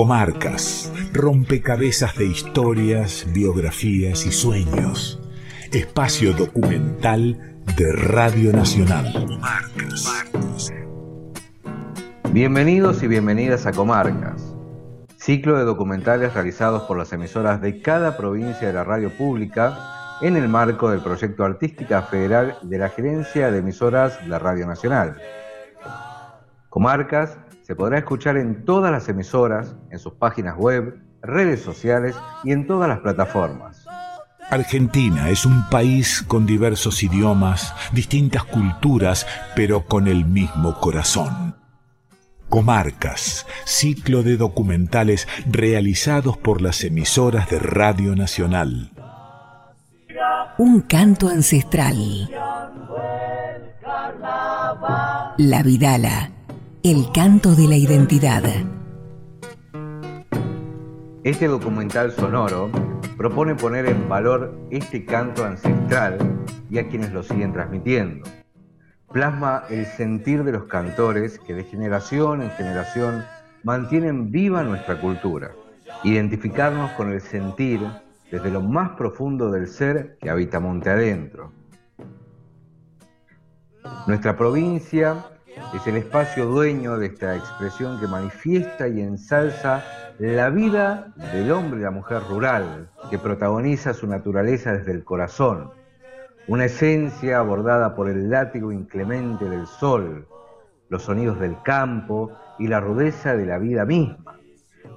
Comarcas, rompecabezas de historias, biografías y sueños. Espacio documental de Radio Nacional. Comarcas. Bienvenidos y bienvenidas a Comarcas, ciclo de documentales realizados por las emisoras de cada provincia de la radio pública en el marco del proyecto Artística Federal de la Gerencia de Emisoras de la Radio Nacional. Comarcas se podrá escuchar en todas las emisoras, en sus páginas web, redes sociales y en todas las plataformas. Argentina es un país con diversos idiomas, distintas culturas, pero con el mismo corazón. Comarcas, ciclo de documentales realizados por las emisoras de Radio Nacional. Un canto ancestral. La Vidala el canto de la identidad. Este documental sonoro propone poner en valor este canto ancestral y a quienes lo siguen transmitiendo. Plasma el sentir de los cantores que de generación en generación mantienen viva nuestra cultura. Identificarnos con el sentir desde lo más profundo del ser que habita monte adentro. Nuestra provincia es el espacio dueño de esta expresión que manifiesta y ensalza la vida del hombre y la mujer rural, que protagoniza su naturaleza desde el corazón, una esencia abordada por el látigo inclemente del sol, los sonidos del campo y la rudeza de la vida misma.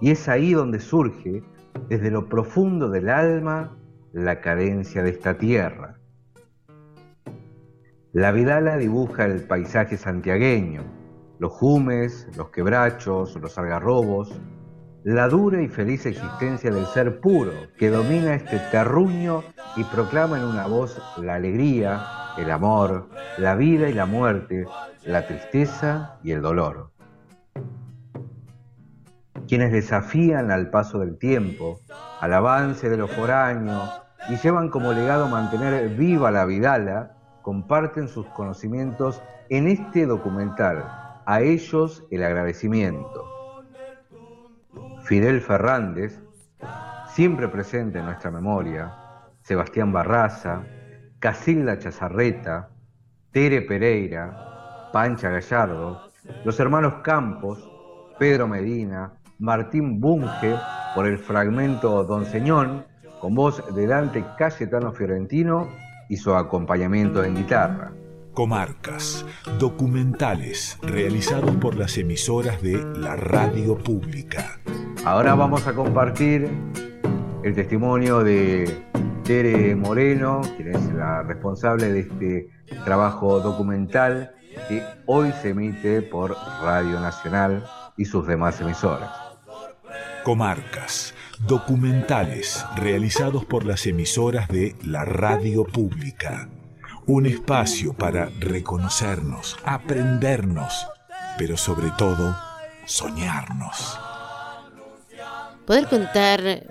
Y es ahí donde surge, desde lo profundo del alma, la carencia de esta tierra. La Vidala dibuja el paisaje santiagueño, los jumes, los quebrachos, los algarrobos, la dura y feliz existencia del ser puro que domina este terruño y proclama en una voz la alegría, el amor, la vida y la muerte, la tristeza y el dolor. Quienes desafían al paso del tiempo, al avance de los foráneos y llevan como legado mantener viva la Vidala, comparten sus conocimientos en este documental. A ellos el agradecimiento. Fidel Fernández, siempre presente en nuestra memoria, Sebastián Barraza, Casilda Chazarreta, Tere Pereira, Pancha Gallardo, los hermanos Campos, Pedro Medina, Martín Bunge, por el fragmento Don Señón, con voz de Dante Cayetano Fiorentino su acompañamiento en guitarra. Comarcas, documentales realizados por las emisoras de la radio pública. Ahora vamos a compartir el testimonio de Tere Moreno, quien es la responsable de este trabajo documental que hoy se emite por Radio Nacional y sus demás emisoras. Comarcas, documentales realizados por las emisoras de la radio pública. Un espacio para reconocernos, aprendernos, pero sobre todo soñarnos. Poder contar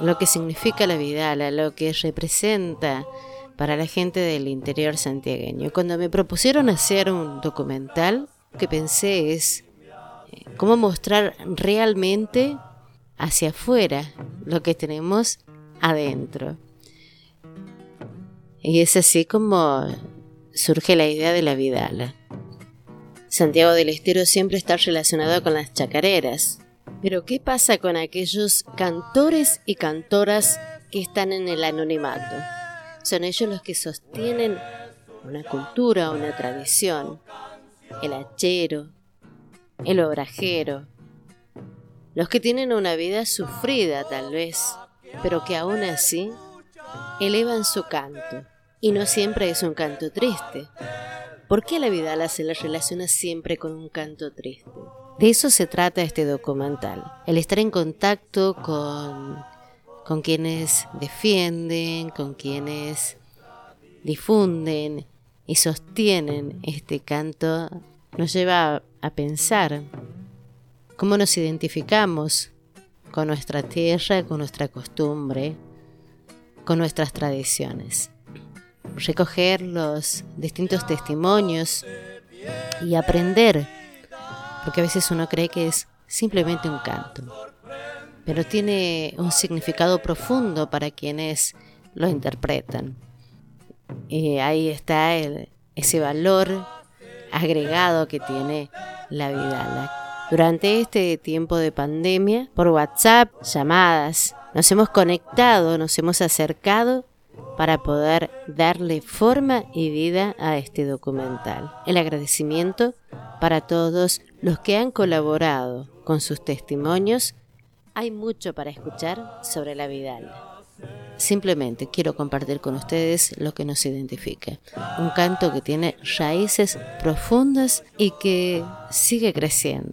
lo que significa la Vidala, lo que representa para la gente del interior santiagueño. Cuando me propusieron hacer un documental, lo que pensé es eh, cómo mostrar realmente hacia afuera lo que tenemos adentro. Y es así como surge la idea de la Vidala. Santiago del Estero siempre está relacionado con las chacareras. Pero ¿qué pasa con aquellos cantores y cantoras que están en el anonimato? Son ellos los que sostienen una cultura, una tradición. El hachero, el obrajero, los que tienen una vida sufrida tal vez, pero que aún así elevan su canto. Y no siempre es un canto triste. ¿Por qué la vida se la relaciona siempre con un canto triste? De eso se trata este documental, el estar en contacto con, con quienes defienden, con quienes difunden y sostienen este canto, nos lleva a pensar cómo nos identificamos con nuestra tierra, con nuestra costumbre, con nuestras tradiciones. Recoger los distintos testimonios y aprender, porque a veces uno cree que es simplemente un canto. pero tiene un significado profundo para quienes lo interpretan. Y ahí está ese valor agregado que tiene la Vidala. Durante este tiempo de pandemia, por WhatsApp, llamadas, nos hemos conectado, nos hemos acercado para poder darle forma y vida a este documental. El agradecimiento para todos los que han colaborado con sus testimonios. Hay mucho para escuchar sobre la Vidal. Simplemente quiero compartir con ustedes lo que nos identifica. Un canto que tiene raíces profundas y que sigue creciendo.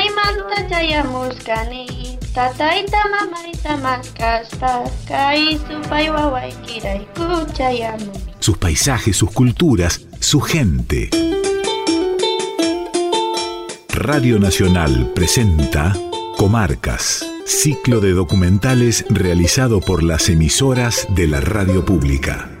Sus paisajes, sus culturas, su gente. Radio Nacional presenta Comarcas ciclo de documentales realizado por las emisoras de la radio pública.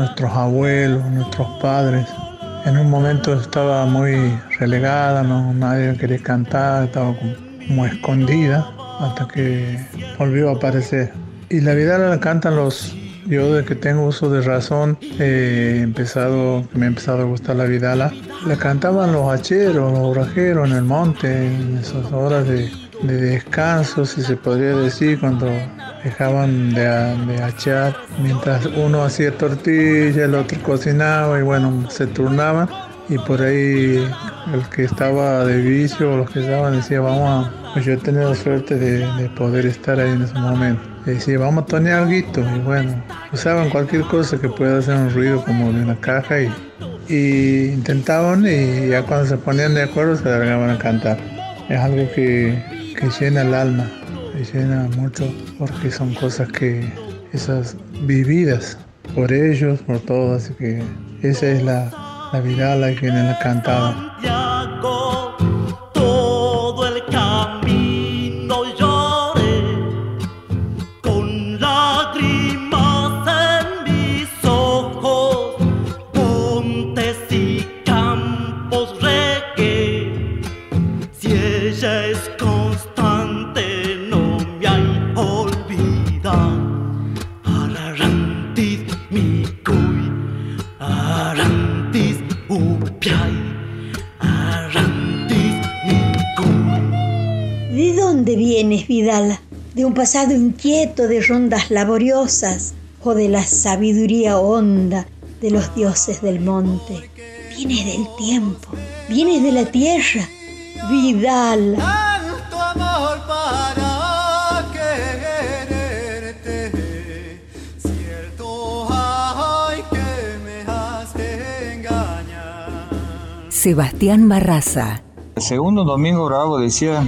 nuestros abuelos, nuestros padres. En un momento estaba muy relegada, no, nadie quería cantar, estaba como, escondida hasta que volvió a aparecer. Y la vidala la cantan los yo desde que tengo uso de razón he empezado, me ha empezado a gustar la vidala. La cantaban los hacheros, los orajeros en el monte, en esas horas de, descanso, si se podría decir, cuando dejaban de, de hachear, mientras uno hacía tortilla, el otro cocinaba y bueno, se turnaban y por ahí el que estaba de vicio o los que estaban decía vamos a, pues yo he tenido suerte de, de poder estar ahí en ese momento decía, vamos a tonear algo. Y bueno, usaban cualquier cosa que pueda hacer un ruido como de una caja y, y intentaban y ya cuando se ponían de acuerdo se largaban a cantar. Es algo que, que llena el alma, llena mucho porque son cosas que, esas vividas por ellos, por todos, así que esa es la, la vida la que la de un pasado inquieto de rondas laboriosas o de la sabiduría honda de los dioses del monte. Vienes del tiempo, vienes de la tierra, Vidal. Sebastián Barraza. El segundo domingo bravo decía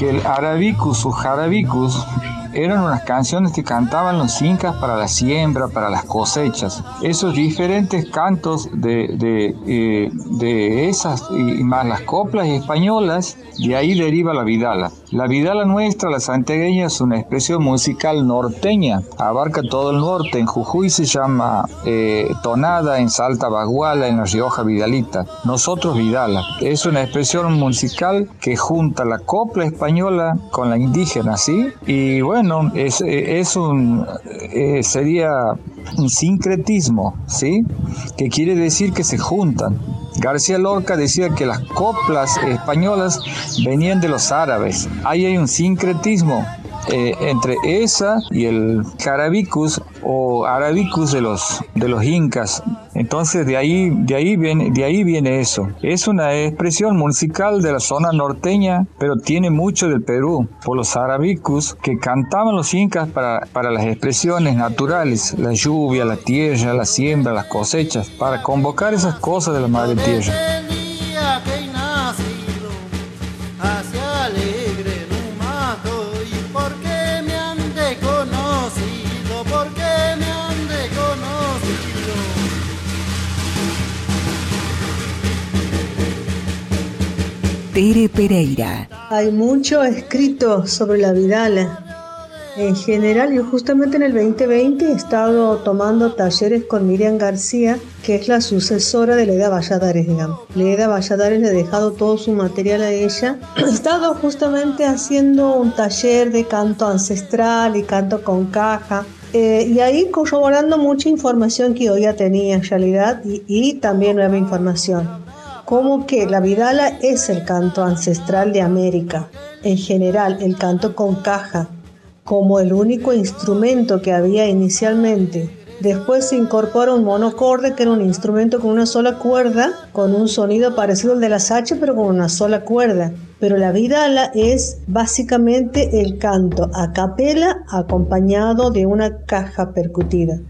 que el arabicus o jarabicus eran unas canciones que cantaban los incas para la siembra, para las cosechas. Esos diferentes cantos de, de, eh, de esas y más las coplas españolas, de ahí deriva la vidala. La vidala nuestra, la santegueña, es una expresión musical norteña, abarca todo el norte. En Jujuy se llama eh, tonada, en Salta baguala, en La Rioja vidalita. Nosotros vidala. Es una expresión musical que junta la copla española con la indígena, ¿sí? Y bueno, es, es un, eh, sería un sincretismo, ¿sí? Que quiere decir que se juntan. García Lorca decía que las coplas españolas venían de los árabes. Ahí hay un sincretismo eh, entre esa y el carabicus o arabicus de los, de los incas. Entonces de ahí, de, ahí viene, de ahí viene eso. Es una expresión musical de la zona norteña, pero tiene mucho del Perú, por los arabicus que cantaban los incas para, para las expresiones naturales, la lluvia, la tierra, la siembra, las cosechas, para convocar esas cosas de la madre tierra. Pereira. Hay mucho escrito sobre la Vidala. En general, yo justamente en el 2020 he estado tomando talleres con Miriam García, que es la sucesora de Leda Valladares, digamos. Leda Valladares le ha dejado todo su material a ella. He estado justamente haciendo un taller de canto ancestral y canto con caja. Eh, y ahí corroborando mucha información que yo ya tenía en realidad y también nueva información como que la vidala es el canto ancestral de América. En general, el canto con caja, como el único instrumento que había inicialmente. Después se incorpora un monocorde, que era un instrumento con una sola cuerda, con un sonido parecido al de la sacha, pero con una sola cuerda. Pero la vidala es básicamente el canto a capela acompañado de una caja percutida.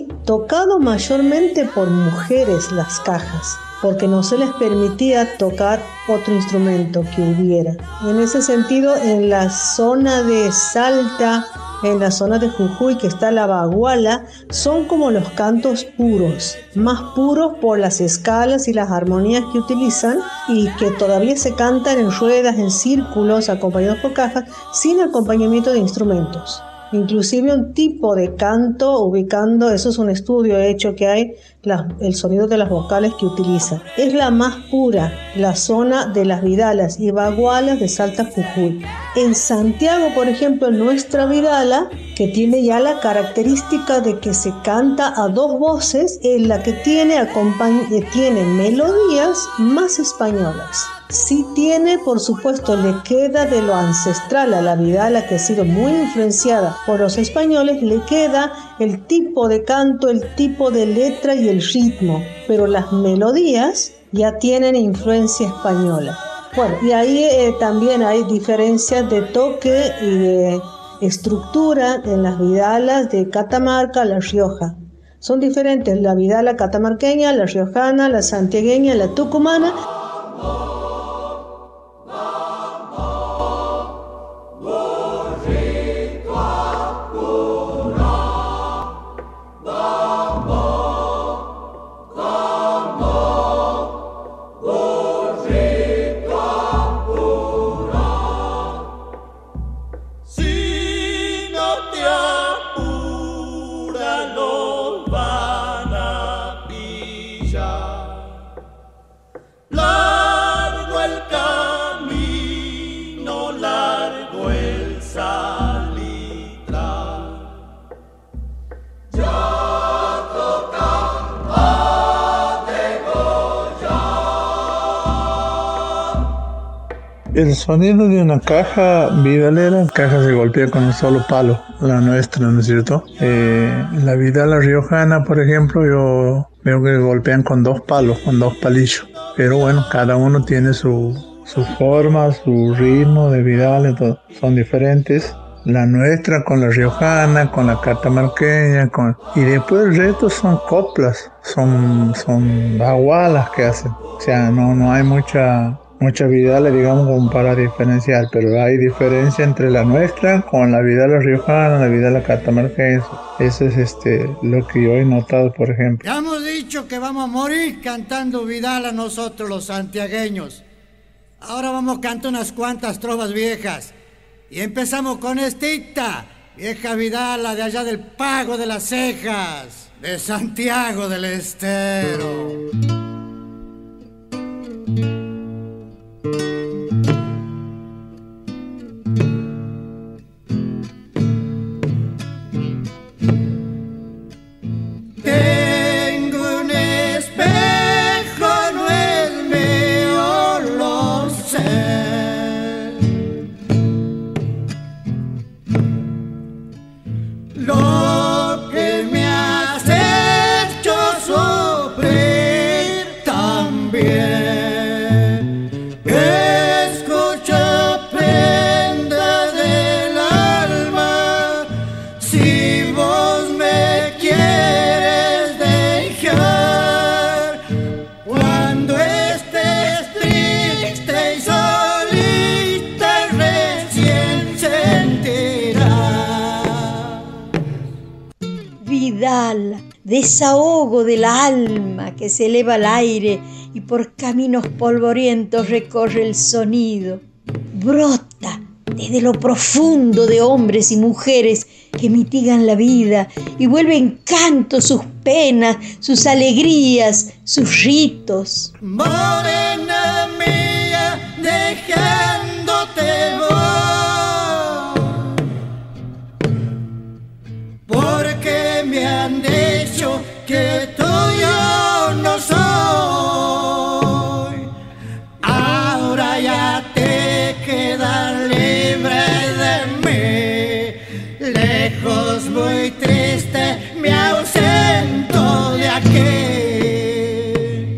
Y tocado mayormente por mujeres las cajas, porque no se les permitía tocar otro instrumento que hubiera. En ese sentido, en la zona de Salta, en la zona de Jujuy, que está la baguala, son como los cantos puros, más puros por las escalas y las armonías que utilizan y que todavía se cantan en ruedas, en círculos, acompañados por cajas, sin acompañamiento de instrumentos inclusive un tipo de canto ubicando, eso es un estudio hecho que hay, el sonido de las vocales que utiliza. Es la más pura, la zona de las vidalas y bagualas de Salta Jujuy. En Santiago, por ejemplo, nuestra vidala, que tiene ya la característica de que se canta a dos voces, es la que tiene, tiene melodías más españolas. Sí tiene, por supuesto, le queda de lo ancestral a la vidala que ha sido muy influenciada por los españoles, le queda el tipo de canto, el tipo de letra y el ritmo, pero las melodías ya tienen influencia española. Bueno, y ahí eh, también hay diferencias de toque y de estructura en las vidalas de Catamarca, La Rioja. Son diferentes la vidala catamarqueña, la riojana, la santiagueña, la tucumana. El sonido de una caja vidalera, caja se golpea con un solo palo, la nuestra, ¿no es cierto? Eh, la vidala riojana, por ejemplo, yo veo que golpean con dos palos, con dos palillos. Pero bueno, cada uno tiene su, su forma, su ritmo de vidal, son diferentes la nuestra con la riojana, con la catamarqueña, con... y después el resto son coplas, son, son bagualas que hacen. O sea, no, no hay mucha, mucha vidales, digamos, como para diferenciar, pero hay diferencia entre la nuestra con la vidala riojana, la vidala catamarqueña. Eso es este, lo que yo he notado, por ejemplo. Ya hemos dicho que vamos a morir cantando vidala nosotros los santiagueños. Ahora vamos a cantar unas cuantas trovas viejas. Y empezamos con estita, vieja Vidala de allá del Pago de las Cejas, de Santiago del Estero. Desahogo del alma que se eleva al aire y por caminos polvorientos recorre el sonido. Brota desde lo profundo de hombres y mujeres que mitigan la vida y vuelven canto sus penas, sus alegrías, sus ritos. Morena que tú yo no soy. Ahora ya te quedas libre de mí. Lejos muy triste me ausento de aquí.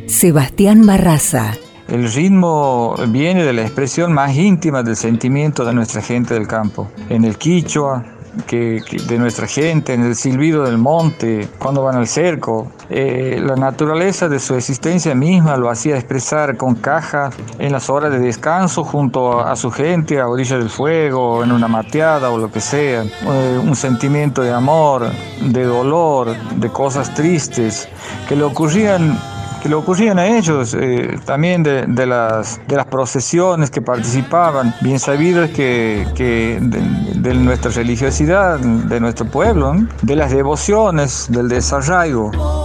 Sebastián Barraza. El ritmo viene de la expresión más íntima del sentimiento de nuestra gente del campo. En el quichua, que, de nuestra gente, en el silbido del monte, cuando van al cerco. Eh, la naturaleza de su existencia misma lo hacía expresar con cajas en las horas de descanso junto a, su gente, a orilla del fuego, en una mateada o lo que sea. Eh, un sentimiento de amor, de dolor, de cosas tristes que le ocurrían que le ocurrían a ellos, eh, también de, las, de las procesiones que participaban, bien sabido que, que de, nuestra religiosidad, de nuestro pueblo, de las devociones, del desarraigo.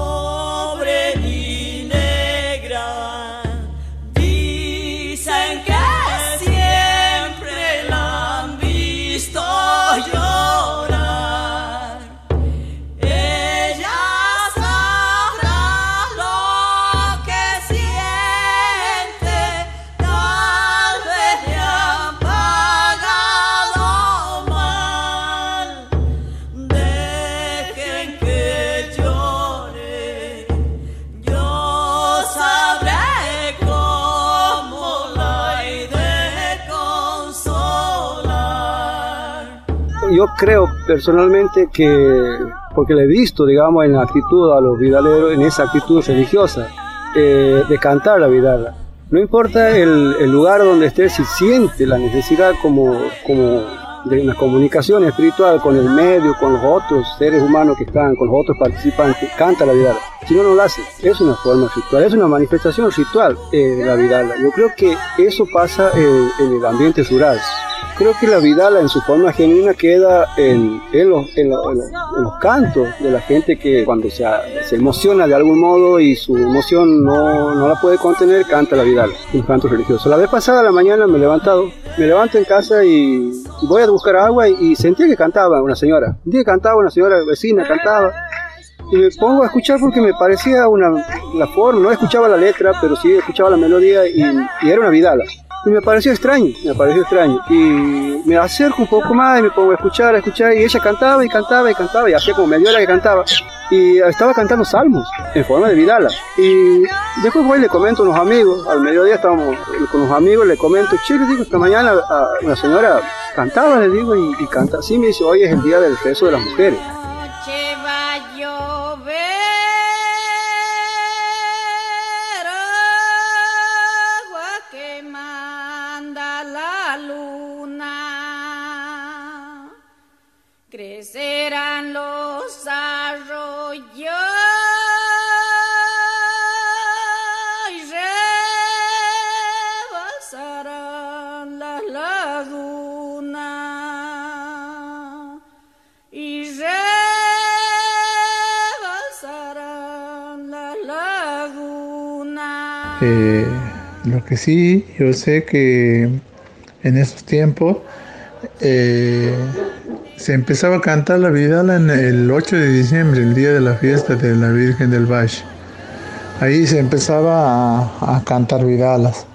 Yo creo personalmente que, porque le he visto, digamos, en la actitud a los vidaleros, en esa actitud religiosa, eh, de cantar la vidala. No importa el, lugar donde esté, si siente la necesidad como, como de una comunicación espiritual con el medio, con los otros seres humanos que están, con los otros participantes, canta la vidala. Si no, no lo hace. Es una forma ritual, es una manifestación ritual eh, la vidala. Yo creo que eso pasa en, en el ambiente rural creo que la vidala en su forma genuina queda en, los, en, los, cantos de la gente que cuando se, emociona de algún modo y su emoción no, no la puede contener, canta la vidala, un canto religioso. La vez pasada a la mañana me he levantado, me levanto en casa y, voy a buscar agua y, sentí que cantaba una señora. Sentí que cantaba una señora vecina, cantaba y me pongo a escuchar porque me parecía una la forma, no escuchaba la letra, pero sí escuchaba la melodía y, y era una vidala. Y me pareció extraño, me pareció extraño. Y me acerco un poco más y me pongo a escuchar, a escuchar. Y ella cantaba y cantaba y cantaba. Y hacía como media hora que cantaba. Y estaba cantando salmos en forma de vidala. Y después voy y le comento a unos amigos. Al mediodía estábamos con unos amigos. Le comento, che, digo, esta mañana una señora cantaba, le digo, y, y canta así. Me dice, hoy es el día del rezo de las mujeres. Eh, lo que sí, yo sé que en esos tiempos eh, se empezaba a cantar la Vidala en el 8 de diciembre, el día de la fiesta de la Virgen del Valle. Ahí se empezaba a, cantar Vidalas.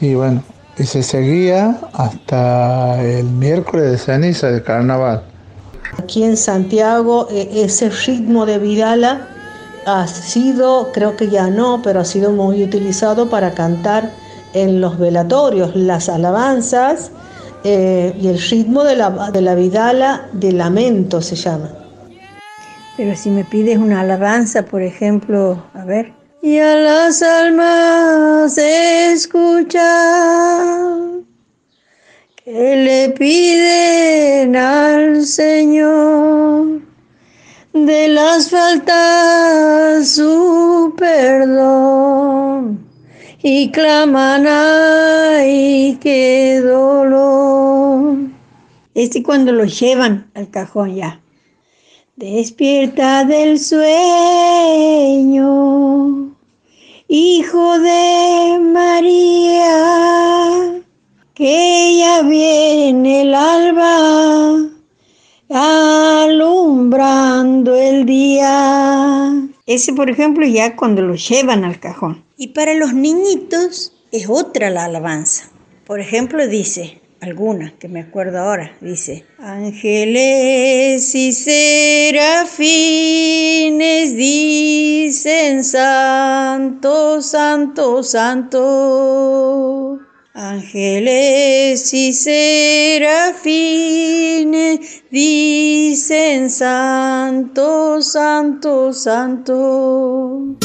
Y bueno, y se seguía hasta el miércoles de ceniza de carnaval. Aquí en Santiago e, ese ritmo de Vidala ha sido, creo que ya no, pero ha sido muy utilizado para cantar en los velatorios, las alabanzas eh, y el ritmo de la, de la vidala de lamento se llama. Pero si me pides una alabanza, por ejemplo, a ver. Y a las almas escucha que le piden al Señor de las faltas su perdón y claman, ay, qué dolor. Este cuando lo llevan al cajón ya. Despierta del sueño, hijo de María, que ya viene el alba alumbrando el día. Ese, por ejemplo, ya cuando lo llevan al cajón. Y para los niñitos es otra la alabanza. Por ejemplo, dice, alguna que me acuerdo ahora, dice, ángeles y serafines dicen santo, santo, santo. Ángeles y serafines dicen santo, santo, santo.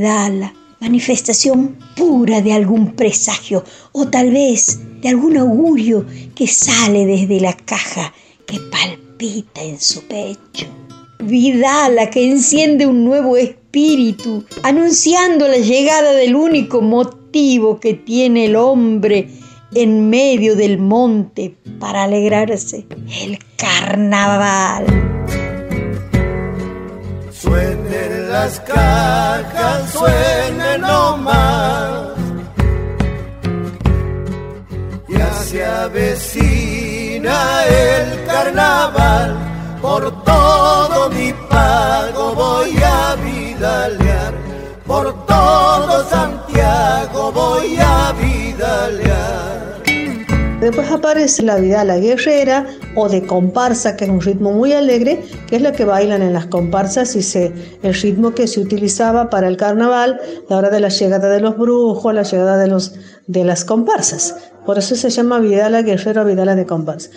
la manifestación pura de algún presagio o tal vez de algún augurio que sale desde la caja que palpita en su pecho. Vidala que enciende un nuevo espíritu, anunciando la llegada del único motivo que tiene el hombre en medio del monte para alegrarse, el carnaval. Suenen las cajas, suenen nomás. Ya se avecina el carnaval, por todo mi pago voy a vidalear, por todo Santiago voy a vidalear. Después aparece la vida la guerrera o de comparsa, que es un ritmo muy alegre, que es la que bailan en las comparsas y el ritmo que se utilizaba para el carnaval, la hora de la llegada de los brujos, la llegada de, los, de las comparsas. Por eso se llama Vidala guerrera o Vidala de comparsa.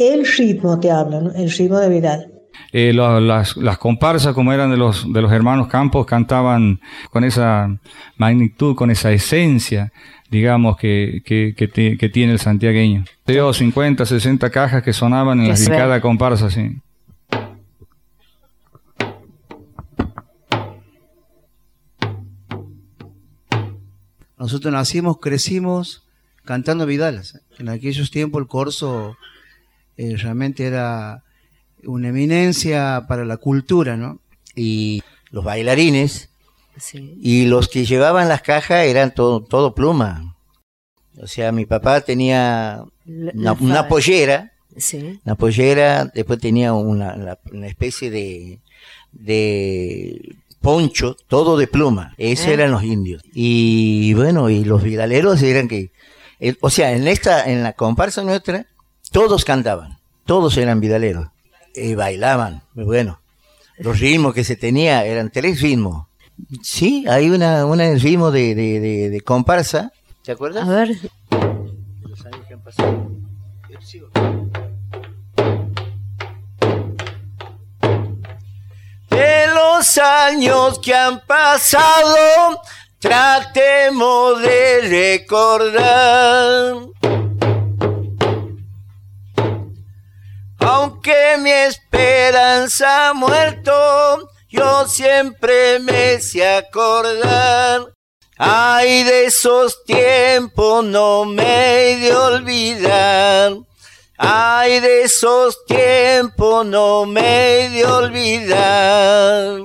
El ritmo te habla, el ritmo de Vidal. Eh, las, las, comparsas, como eran de los, de los hermanos Campos, cantaban con esa magnitud, con esa esencia digamos, que, que, tiene el santiagueño. Tengo 50, 60 cajas que sonaban en cada comparsa, sí. Nosotros nacimos, crecimos cantando vidalas. En aquellos tiempos el corso eh, realmente era una eminencia para la cultura, ¿no? Y los bailarines y los que llevaban las cajas eran todo, todo pluma. O sea, mi papá tenía una, pollera, una pollera, después tenía una, especie de, de poncho, todo de pluma. Esos ¿Eh? eran los indios. Y bueno, y los vidaleros eran que, eh, o sea, en esta, en la comparsa nuestra, todos cantaban, todos eran vidaleros. Y bailaban, bueno. Los ritmos que se tenía eran tres ritmos. Sí, hay una, una ritmo de, de, de, de comparsa. ¿Te acuerdas? A ver. Los años que han pasado. De los años que han pasado, tratemos de recordar. Aunque mi esperanza ha muerto, yo siempre me sé acordar. Ay, de esos tiempos no me he de olvidar. Ay, de esos tiempos no me he de olvidar.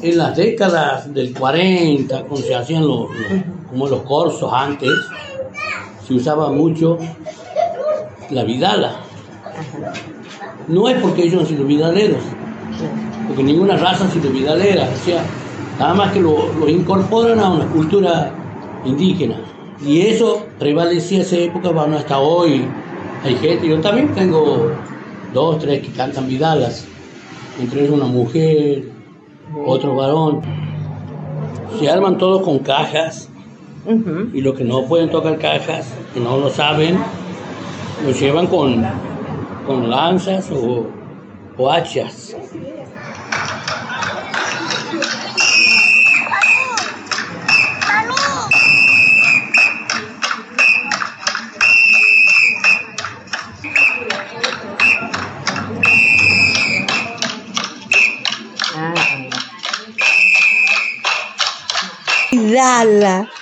En las décadas del 40, cuando se hacían los, los- como los corsos antes, se usaba mucho la vidala. No es porque ellos han sido vidaleros, porque ninguna raza ha sido vidalera, o sea, nada más que lo, lo incorporan a una cultura indígena. Y eso prevalecía esa época, bueno, hasta hoy hay gente, yo también tengo dos, tres que cantan vidalas, entre ellos una mujer, otro varón. Se arman todos con cajas y los que no pueden tocar cajas, que no lo saben, lo llevan con, con lanzas o, o hachas.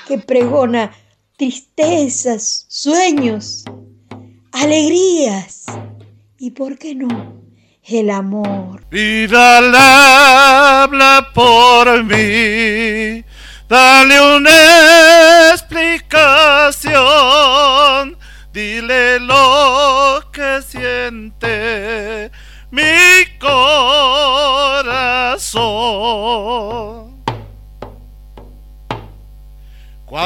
Que pregona tristezas, sueños, alegrías y, ¿por qué no?, el amor. Vidal habla por mí, dale una explicación, dile lo que siente mi corazón.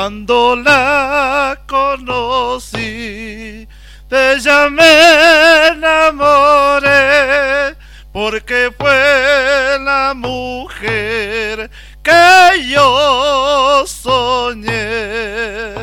Cuando la conocí, de ella me enamoré, porque fue la mujer que yo soñé.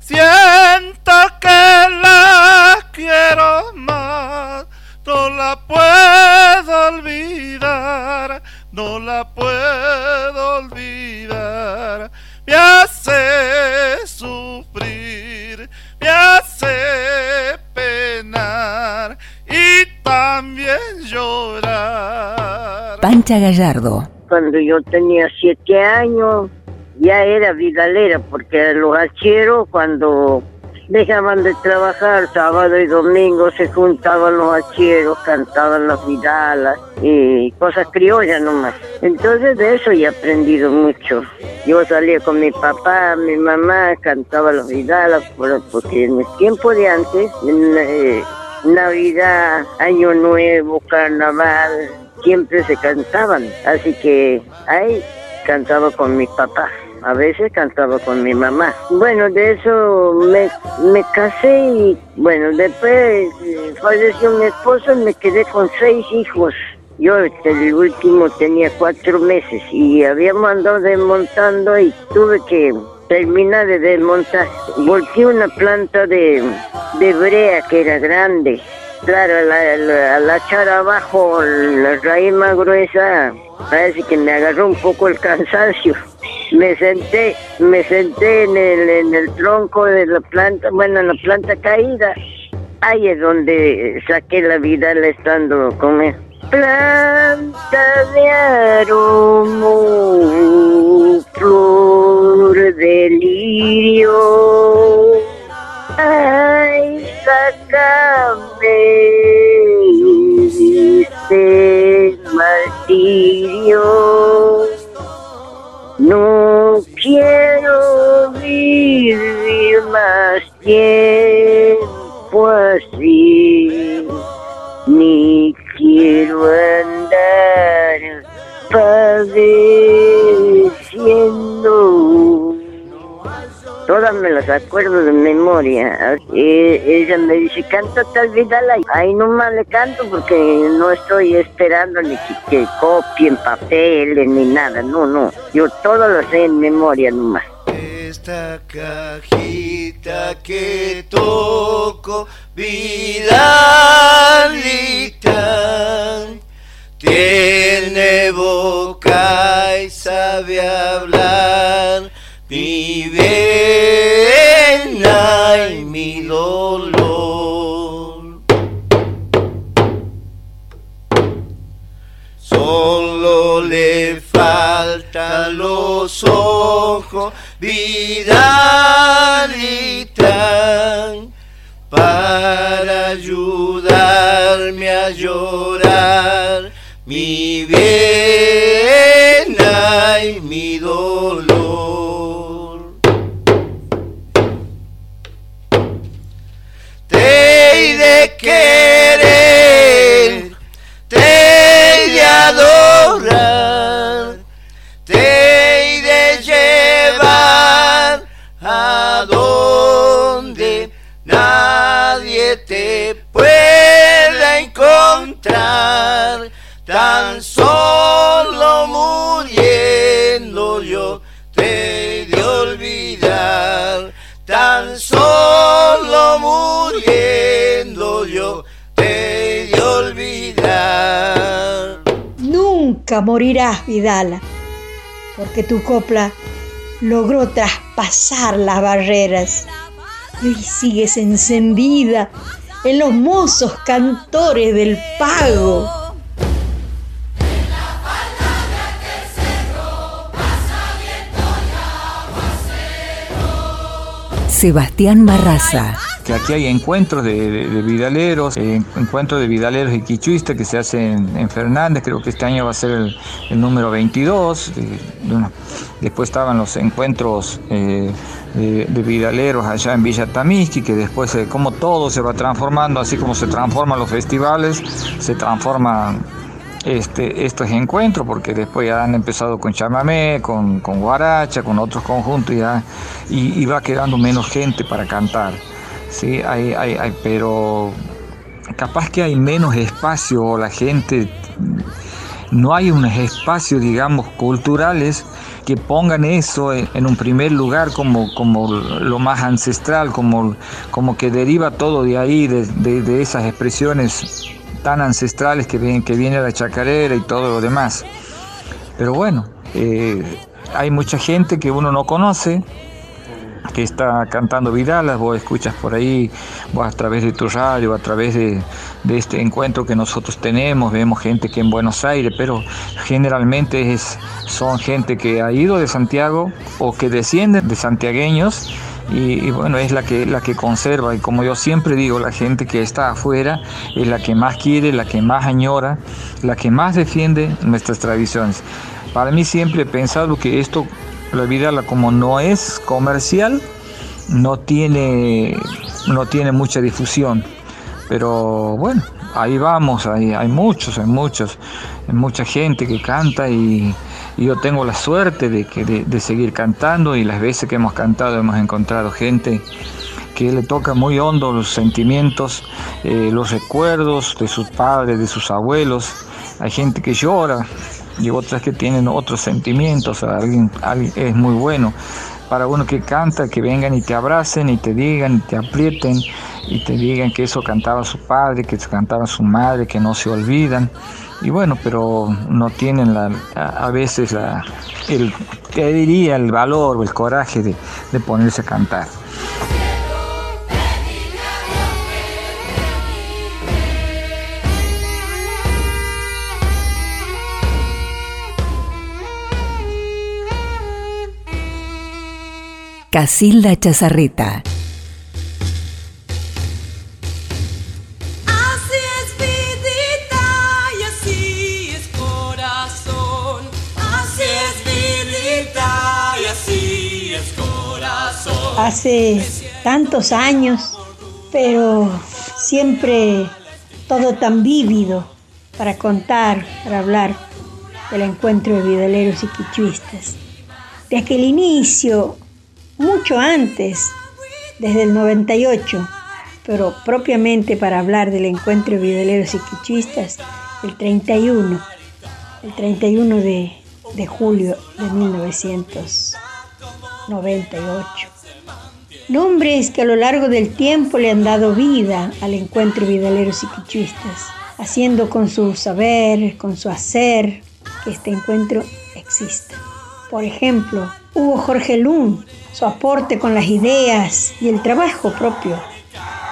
Siento que la quiero más, no la puedo olvidar, no la puedo olvidar. Me hace sufrir, me hace penar y también llorar. Pancha Gallardo. Cuando yo tenía siete años ya era vidalera porque los hacheros cuando dejaban de trabajar sábado y domingo se juntaban los hacheros, cantaban las vidalas y cosas criollas nomás. Entonces de eso he aprendido mucho. Yo salía con mi papá, mi mamá, cantaba las vidalas por- porque en el tiempo de antes, en, eh, Navidad, Año Nuevo, Carnaval, siempre se cantaban. Así que ahí cantaba con mi papá. A veces cantaba con mi mamá. Bueno, de eso me, me casé y bueno, después eh, falleció mi esposo y me quedé con seis hijos. Yo este, el último tenía cuatro meses y habíamos andado desmontando y tuve que terminar de desmontar. Volteé una planta de, de brea que era grande. Claro, la, la- echar abajo la raíz más gruesa, parece que me agarró un poco el cansancio. Me senté, me senté en el, en el tronco de la planta, bueno, en la planta caída. Ahí es donde saqué la vida estando con él. Planta de aroma, flor de lirio. Ay, sácame este martirio. No quiero vivir más tiempo así. ni quiero andar padeciendo. Todas me las acuerdo de memoria. Ella me dice, canta tal Vidala. Ahí nomás le canto porque no estoy esperando ni que, que copien papeles ni nada. No, no. Yo todo lo sé en memoria nomás. Esta cajita que toco, Vidalita, tiene boca y sabe hablar dolor. Solo le faltan los ojos, vidalita, para ayudarme a llorar mi pena y mi dolor. Querer, te adorar, te llevar a donde nadie te pueda encontrar, tan solo muriendo yo te de olvidar, tan solo muriendo yo te he de olvidar. Nunca morirás, Vidala, porque tu copla logró traspasar las barreras y hoy sigues encendida en los mozos cantores del pago. Sebastián Barraza. Que aquí hay encuentros de, vidaleros, eh, encuentros de vidaleros y quichuistas que se hacen en Fernández, creo que este año va a ser el, número 22. de- de una- después estaban los encuentros eh, de, vidaleros allá en Villa Tamisqui, que después, eh, como todo se va transformando, así como se transforman los festivales, se transforman este, estos encuentros, porque después ya han empezado con chamamé, con, guaracha, con otros conjuntos, y va quedando menos gente para cantar. Sí, hay, hay, pero capaz que hay menos espacio, o la gente, no hay unos espacios, digamos, culturales que pongan eso en, un primer lugar como, como lo más ancestral, como, como que deriva todo de ahí, de, esas expresiones tan ancestrales que, ven, que viene la chacarera y todo lo demás. Pero bueno, eh, hay mucha gente que uno no conoce, que está cantando vidalas, vos escuchas por ahí, vos a través de tu radio, a través de, de este encuentro que nosotros tenemos, vemos gente que en Buenos Aires, pero generalmente es, son gente que ha ido de Santiago o que descienden de santiagueños y, y bueno, es la que, la que conserva y como yo siempre digo, la gente que está afuera es la que más quiere, la que más añora, la que más defiende nuestras tradiciones. Para mí siempre he pensado que esto, la vida como no es comercial, no tiene, no tiene mucha difusión. Pero bueno, ahí vamos, hay, muchos, hay muchos, hay mucha gente que canta y, yo tengo la suerte de, que, de, de seguir cantando y las veces que hemos cantado hemos encontrado gente que le toca muy hondo los sentimientos, eh, los recuerdos de sus padres, de sus abuelos. Hay gente que llora y otras que tienen otros sentimientos. Alguien, alguien- es muy bueno para uno que canta, que vengan y te abracen y te digan y te aprieten y te digan que eso cantaba su padre, que eso cantaba su madre, que no se olvidan. Y bueno, pero no tienen la, a, veces el, te diría, el valor o el coraje de, de ponerse a cantar. Es corazón. Hace tantos años, pero siempre todo tan vívido para contar, para hablar del encuentro de vidaleros y quichuistas. De aquel inicio, mucho antes, desde el 98, pero propiamente para hablar del encuentro de vidaleros y quichuistas, el 31, el 31 de, de julio de 1998. Nombres que a lo largo del tiempo le han dado vida al encuentro vidaleros y quichuistas, haciendo con su saber, con su hacer, que este encuentro exista. Por ejemplo, hubo Jorge Lund, su aporte con las ideas y el trabajo propio.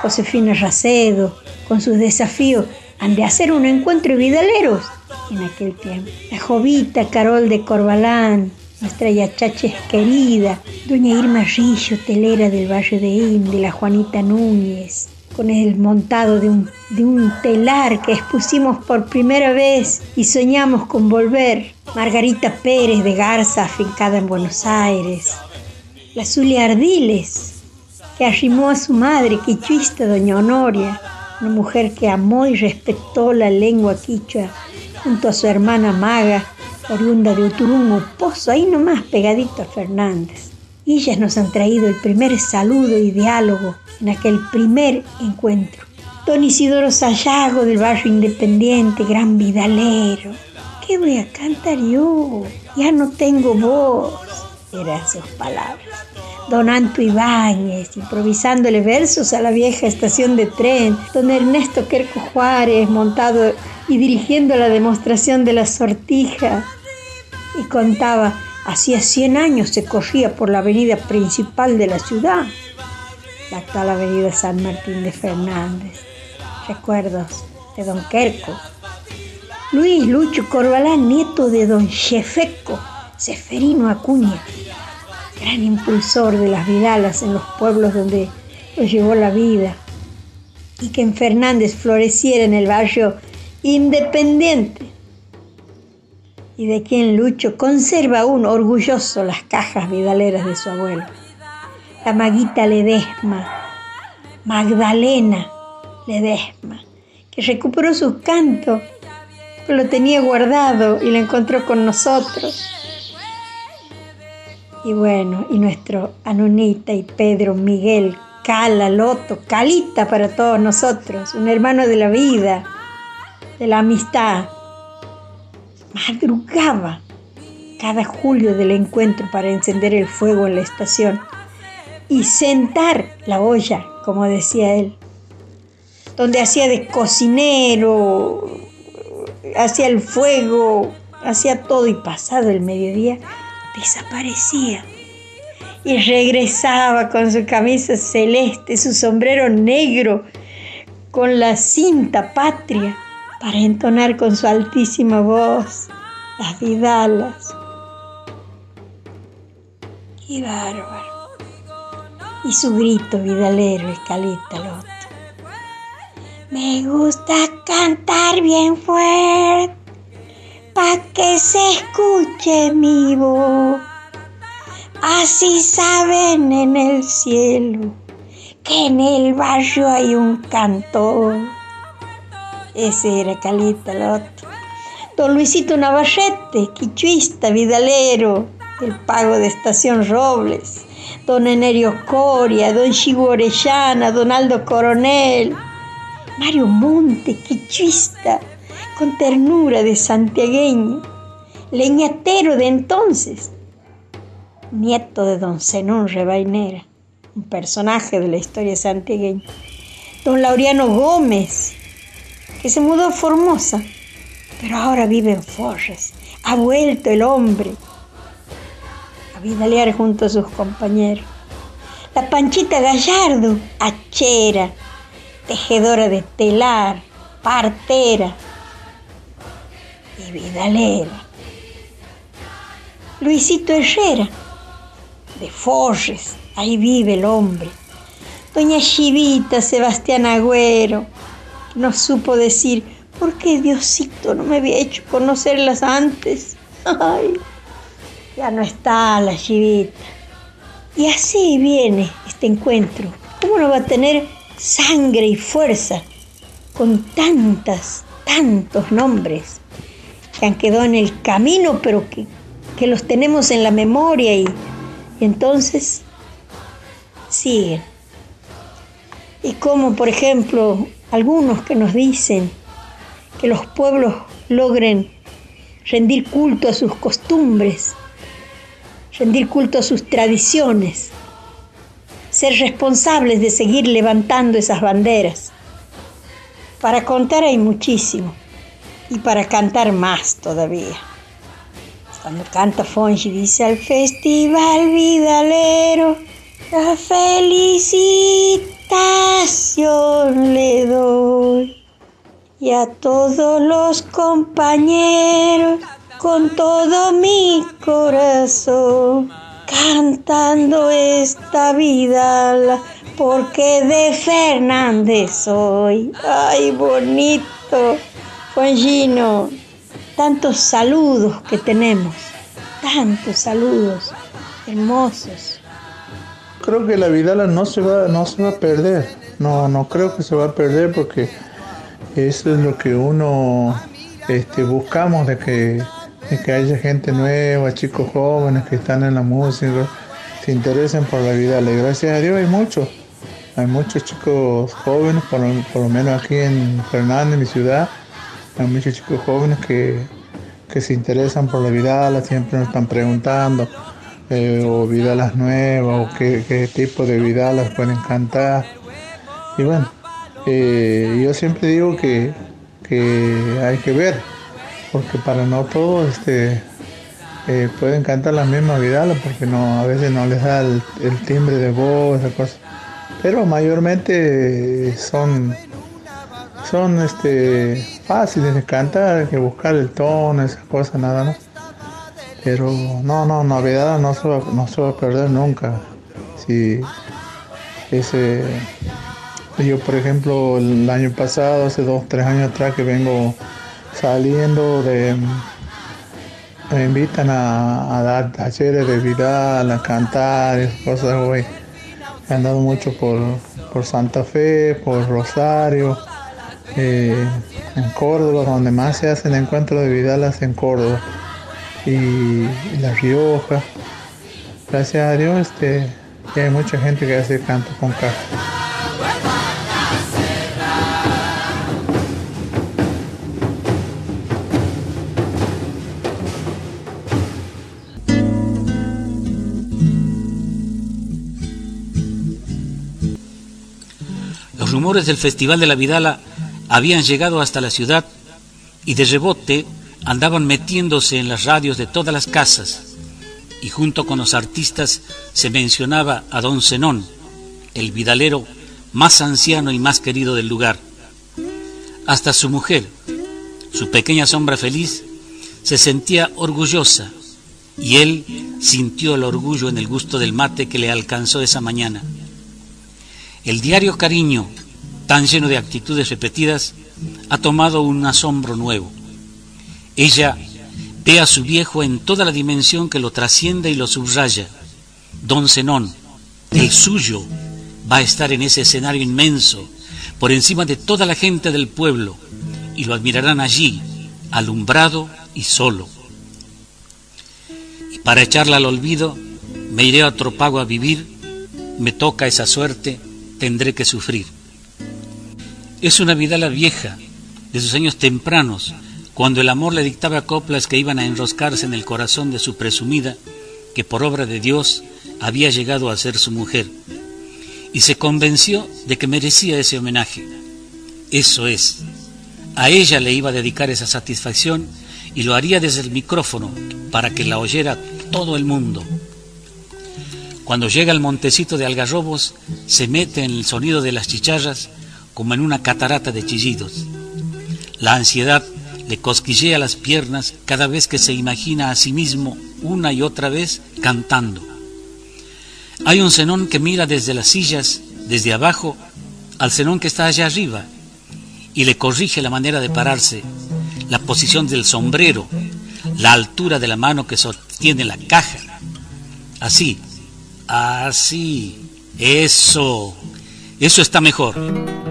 Josefina Racedo, con sus desafíos, han de hacer un encuentro de vidaleros en aquel tiempo. La jovita Carol de Corbalán, nuestra yachache querida, doña Irma Rillo, telera del barrio de Inde, la Juanita Núñez, con el montado de un, de un telar que expusimos por primera vez y soñamos con volver. Margarita Pérez de Garza, afincada en Buenos Aires. La Zulia Ardiles, que arrimó a su madre, quichuista, doña Honoria, una mujer que amó y respetó la lengua quichua junto a su hermana Maga, oriunda de Uturungo, Pozo, ahí nomás pegadito a Fernández. Ellas nos han traído el primer saludo y diálogo en aquel primer encuentro. Don Isidoro Sayago del barrio Independiente, gran vidalero. ¿Qué voy a cantar yo? Ya no tengo voz, eran sus palabras. Don Anto Ibáñez, improvisándole versos a la vieja estación de tren, don Ernesto Querco Juárez, montado y dirigiendo la demostración de la sortija, y contaba, hacía 100 años se corría por la avenida principal de la ciudad, la actual avenida San Martín de Fernández. Recuerdos de don Querco. Luis Lucho Corbalán, nieto de don Chefeco, Seferino Acuña, gran impulsor de las vidalas en los pueblos donde lo llevó la vida, y que en Fernández floreciera en el barrio independiente, y de quien Lucho conserva aún orgulloso las cajas vidaleras de su abuelo. La maguita Ledesma, Magdalena Ledesma, que recuperó su canto, lo tenía guardado y lo encontró con nosotros. Y bueno, y nuestro Anunita y Pedro Miguel, Cala, Loto, Calita para todos nosotros, un hermano de la vida, de la amistad, madrugaba cada julio del encuentro para encender el fuego en la estación y sentar la olla, como decía él, donde hacía de cocinero, hacía el fuego, hacía todo y pasado el mediodía desaparecía y regresaba con su camisa celeste, su sombrero negro, con la cinta patria para entonar con su altísima voz las vidalas. ¡Qué bárbaro! Y su grito vidalero, escalita loto. Me gusta cantar bien fuerte, pa' que se escuche mi voz. Así saben en el cielo que en el barrio hay un cantor ese era Calita, el otro. Don Luisito Navarrete, quichuista, vidalero, del pago de Estación Robles. Don Enerio Coria, Don Chigo Orellana, Don Aldo Coronel. Mario Monte, quichuista, con ternura de santiagueño. Leñatero de entonces. Nieto de Don Zenón Rebainera, un personaje de la historia santiagueña. Don Laureano Gómez, que se mudó a Formosa, pero ahora vive en Forres. Ha vuelto el hombre a vidalear junto a sus compañeros. La Panchita Gallardo, hachera, tejedora de telar, partera y vidalera. Luisito Herrera, de Forres, ahí vive el hombre. Doña Chivita, Sebastián Agüero, no supo decir, ¿por qué Diosito no me había hecho conocerlas antes? Ay, ya no está la chivita. Y así viene este encuentro. ¿Cómo no va a tener sangre y fuerza con tantas, tantos nombres que han quedado en el camino, pero que, que los tenemos en la memoria y, y entonces siguen. Y como, por ejemplo, algunos que nos dicen que los pueblos logren rendir culto a sus costumbres, rendir culto a sus tradiciones, ser responsables de seguir levantando esas banderas. Para contar hay muchísimo y para cantar más todavía. Cuando canta Fonji dice al festival vidalero, la felicitación le doy. Y a todos los compañeros, con todo mi corazón, cantando esta vida, porque de Fernández soy. Ay, bonito, Juanjino, tantos saludos que tenemos, tantos saludos hermosos. Creo que la Vidala no se va, no se va a perder. No, no creo que se va a perder porque eso es lo que uno este, buscamos de que, de que haya gente nueva, chicos jóvenes que están en la música, se interesen por la Vidala. Gracias a Dios hay muchos. Hay muchos chicos jóvenes, por lo, por lo menos aquí en Fernández, mi ciudad, hay muchos chicos jóvenes que, que se interesan por la Vidala, siempre nos están preguntando, eh, o Vidalas nuevas, o qué, qué tipo de Vidalas pueden cantar. Y bueno, eh, yo siempre digo que, que hay que ver, porque para no todos este, eh, pueden cantar las mismas Vidalas, porque no, a veces no les da el, el timbre de voz, esa cosa. Pero mayormente son son este fáciles de cantar, hay que buscar el tono, esas cosas nada más. Pero no, no, novedad no se va, no se va a perder nunca. Si ese yo por ejemplo el año pasado, hace dos, tres años atrás que vengo saliendo de me invitan a, dar talleres de Vidal, a cantar, esas cosas, güey. He andado mucho por, por Santa Fe, por Rosario, eh, en Córdoba, donde más se hacen encuentros de Vidalas en Córdoba y, La Rioja. Gracias a Dios este, que hay mucha gente que hace canto con caja. Los rumores del Festival de la Vidala habían llegado hasta la ciudad y de rebote andaban metiéndose en las radios de todas las casas y junto con los artistas se mencionaba a don Zenón, el vidalero más anciano y más querido del lugar. Hasta su mujer, su pequeña sombra feliz, se sentía orgullosa y él sintió el orgullo en el gusto del mate que le alcanzó esa mañana. El diario cariño, tan lleno de actitudes repetidas, ha tomado un asombro nuevo. Ella ve a su viejo en toda la dimensión que lo trasciende y lo subraya. Don Zenón, el suyo, va a estar en ese escenario inmenso, por encima de toda la gente del pueblo, y lo admirarán allí, alumbrado y solo. Y para echarla al olvido, me iré a otro pago a vivir, me toca esa suerte, tendré que sufrir. Es una vidala vieja, de sus años tempranos, cuando el amor le dictaba coplas que iban a enroscarse en el corazón de su presumida, que por obra de Dios había llegado a ser su mujer, y se convenció de que merecía ese homenaje. Eso es, a ella le iba a dedicar esa satisfacción y lo haría desde el micrófono para que la oyera todo el mundo. Cuando llega al montecito de algarrobos, se mete en el sonido de las chicharras como en una catarata de chillidos. La ansiedad le cosquillea las piernas cada vez que se imagina a sí mismo una y otra vez cantando. Hay un cenón que mira desde las sillas, desde abajo, al cenón que está allá arriba y le corrige la manera de pararse, la posición del sombrero, la altura de la mano que sostiene la caja. Así, así, eso, eso está mejor.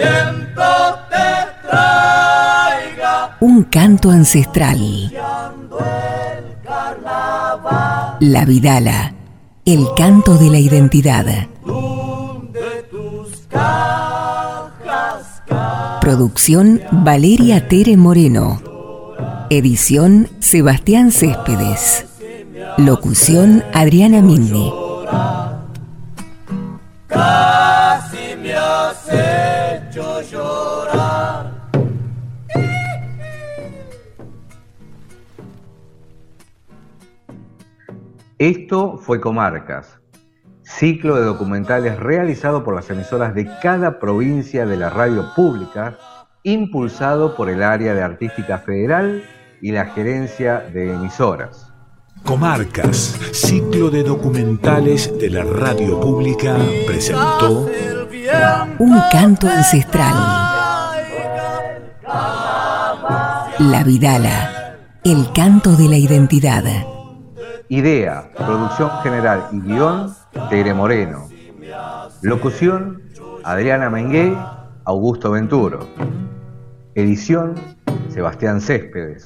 Viento te traiga Un canto ancestral. La Vidala. El canto de la identidad. Producción Valeria Tere Moreno. Edición Sebastián Céspedes. Locución Adriana Minni. casi me Esto fue Comarcas, ciclo de documentales realizado por las emisoras de cada provincia de la radio pública, impulsado por el área de artística federal y la gerencia de emisoras. Comarcas, ciclo de documentales de la radio pública, presentó Un canto ancestral. La Vidala. El canto de la identidad. Idea, producción general y guion, Tere Moreno. Locución, Adriana Mengué, Augusto Venturo. Edición, Sebastián Céspedes.